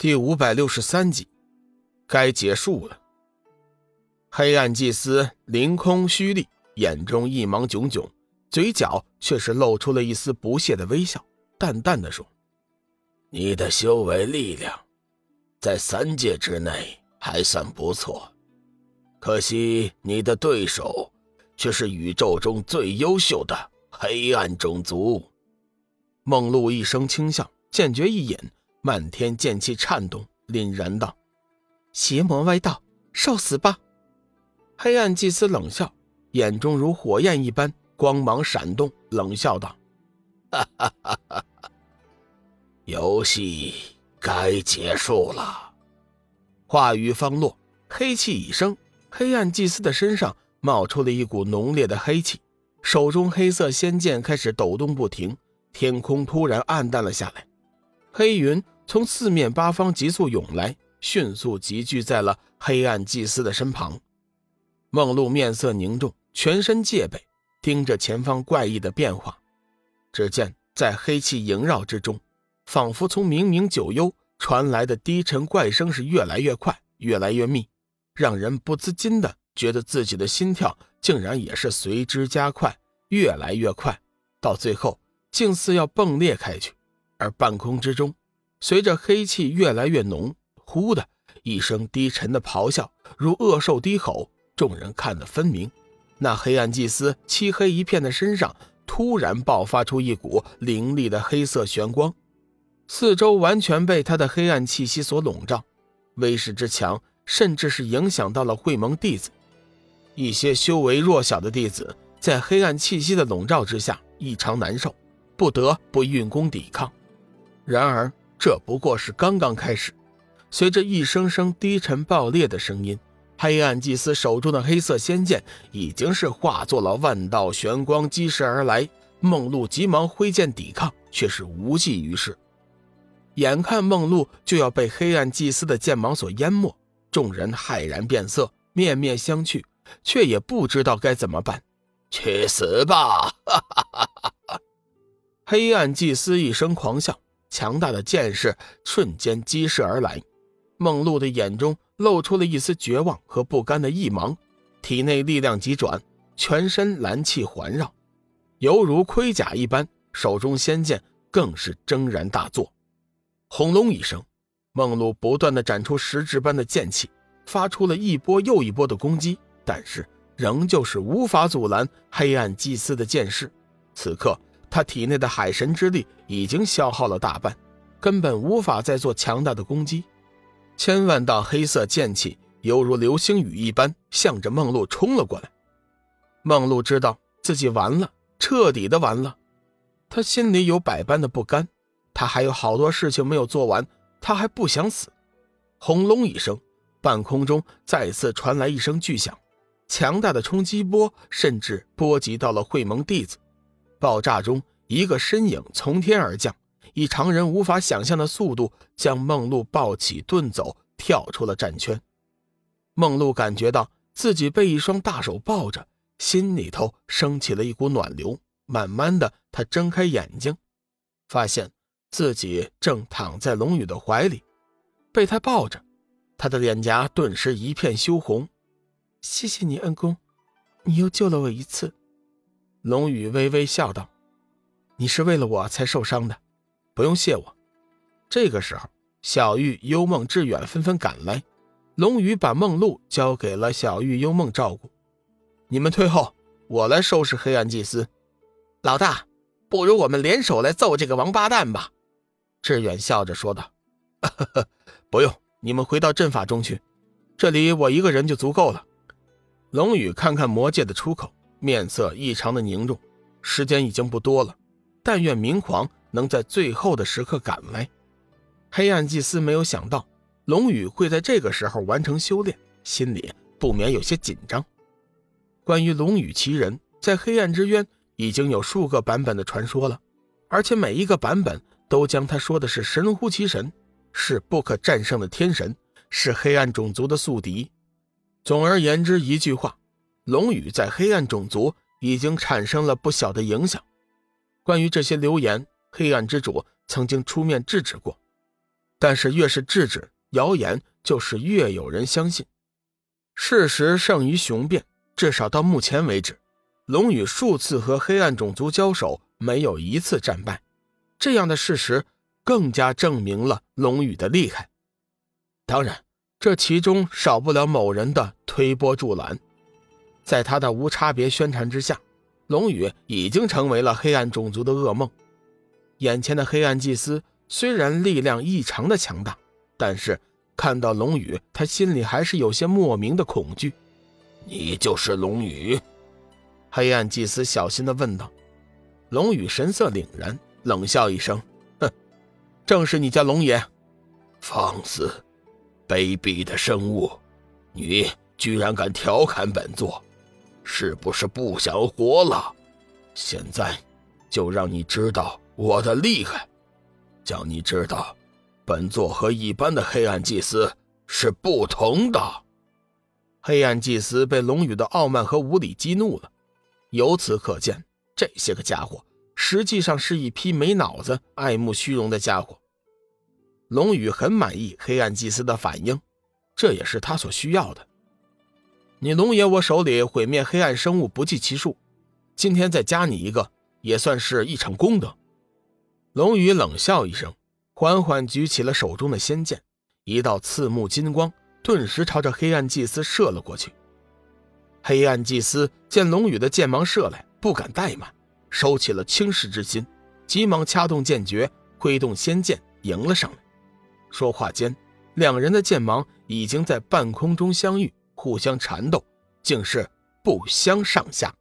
第五百六十三集，该结束了。黑暗祭司凌空虚立，眼中一芒炯炯，嘴角却是露出了一丝不屑的微笑，淡淡的说：“你的修为力量，在三界之内还算不错，可惜你的对手却是宇宙中最优秀的黑暗种族。”梦露一声轻笑，剑诀一引。漫天剑气颤动，凛然道：“邪魔歪道，受死吧！”黑暗祭司冷笑，眼中如火焰一般光芒闪动，冷笑道：“哈哈哈哈哈！游戏该结束了。”话语方落，黑气已生，黑暗祭司的身上冒出了一股浓烈的黑气，手中黑色仙剑开始抖动不停，天空突然暗淡了下来。黑云从四面八方急速涌来，迅速集聚在了黑暗祭司的身旁。梦露面色凝重，全身戒备，盯着前方怪异的变化。只见在黑气萦绕之中，仿佛从冥冥九幽传来的低沉怪声是越来越快，越来越密，让人不自禁的觉得自己的心跳竟然也是随之加快，越来越快，到最后竟似要迸裂开去。而半空之中，随着黑气越来越浓，忽的一声低沉的咆哮，如恶兽低吼。众人看得分明，那黑暗祭司漆黑一片的身上突然爆发出一股凌厉的黑色玄光，四周完全被他的黑暗气息所笼罩，威势之强，甚至是影响到了会盟弟子。一些修为弱小的弟子在黑暗气息的笼罩之下异常难受，不得不运功抵抗。然而，这不过是刚刚开始。随着一声声低沉爆裂的声音，黑暗祭司手中的黑色仙剑已经是化作了万道玄光击射而来。梦露急忙挥剑抵抗，却是无济于事。眼看梦露就要被黑暗祭司的剑芒所淹没，众人骇然变色，面面相觑，却也不知道该怎么办。去死吧！哈哈哈哈黑暗祭司一声狂笑。强大的剑势瞬间击射而来，梦露的眼中露出了一丝绝望和不甘的异芒，体内力量急转，全身蓝气环绕，犹如盔甲一般，手中仙剑更是铮然大作。轰隆一声，梦露不断的展出实质般的剑气，发出了一波又一波的攻击，但是仍旧是无法阻拦黑暗祭司的剑势。此刻。他体内的海神之力已经消耗了大半，根本无法再做强大的攻击。千万道黑色剑气犹如流星雨一般，向着梦露冲了过来。梦露知道自己完了，彻底的完了。他心里有百般的不甘，他还有好多事情没有做完，他还不想死。轰隆一声，半空中再次传来一声巨响，强大的冲击波甚至波及到了会盟弟子。爆炸中，一个身影从天而降，以常人无法想象的速度将梦露抱起，遁走，跳出了战圈。梦露感觉到自己被一双大手抱着，心里头升起了一股暖流。慢慢的，她睁开眼睛，发现自己正躺在龙宇的怀里，被他抱着，他的脸颊顿时一片羞红。谢谢你，恩公，你又救了我一次。龙宇微微笑道：“你是为了我才受伤的，不用谢我。”这个时候，小玉、幽梦、志远纷纷赶来。龙宇把梦露交给了小玉、幽梦照顾。你们退后，我来收拾黑暗祭司。老大，不如我们联手来揍这个王八蛋吧？”志远笑着说道。“不用，你们回到阵法中去，这里我一个人就足够了。”龙宇看看魔界的出口。面色异常的凝重，时间已经不多了，但愿明皇能在最后的时刻赶来。黑暗祭司没有想到龙宇会在这个时候完成修炼，心里不免有些紧张。关于龙宇其人，在黑暗之渊已经有数个版本的传说了，而且每一个版本都将他说的是神乎其神，是不可战胜的天神，是黑暗种族的宿敌。总而言之，一句话。龙宇在黑暗种族已经产生了不小的影响。关于这些流言，黑暗之主曾经出面制止过。但是越是制止谣言，就是越有人相信。事实胜于雄辩，至少到目前为止，龙宇数次和黑暗种族交手，没有一次战败。这样的事实更加证明了龙宇的厉害。当然，这其中少不了某人的推波助澜。在他的无差别宣传之下，龙宇已经成为了黑暗种族的噩梦。眼前的黑暗祭司虽然力量异常的强大，但是看到龙宇，他心里还是有些莫名的恐惧。你就是龙宇？黑暗祭司小心的问道。龙宇神色凛然。冷笑一声，哼，正是你家龙爷。放肆，卑鄙的生物！你居然敢调侃本座，是不是不想活了？现在就让你知道我的厉害，叫你知道，本座和一般的黑暗祭司是不同的。黑暗祭司被龙宇的傲慢和无礼激怒了，由此可见，这些个家伙。实际上是一批没脑子、爱慕虚荣的家伙。龙宇很满意黑暗祭司的反应，这也是他所需要的。你龙爷我手里毁灭黑暗生物不计其数，今天再加你一个，也算是一场功德。龙宇冷笑一声，缓缓举起了手中的仙剑，一道刺目金光顿时朝着黑暗祭司射了过去。黑暗祭司见龙宇的剑芒射来，不敢怠慢。收起了轻视之心，急忙掐动剑诀，挥动仙剑迎了上来。说话间，两人的剑芒已经在半空中相遇，互相缠斗，竟是不相上下。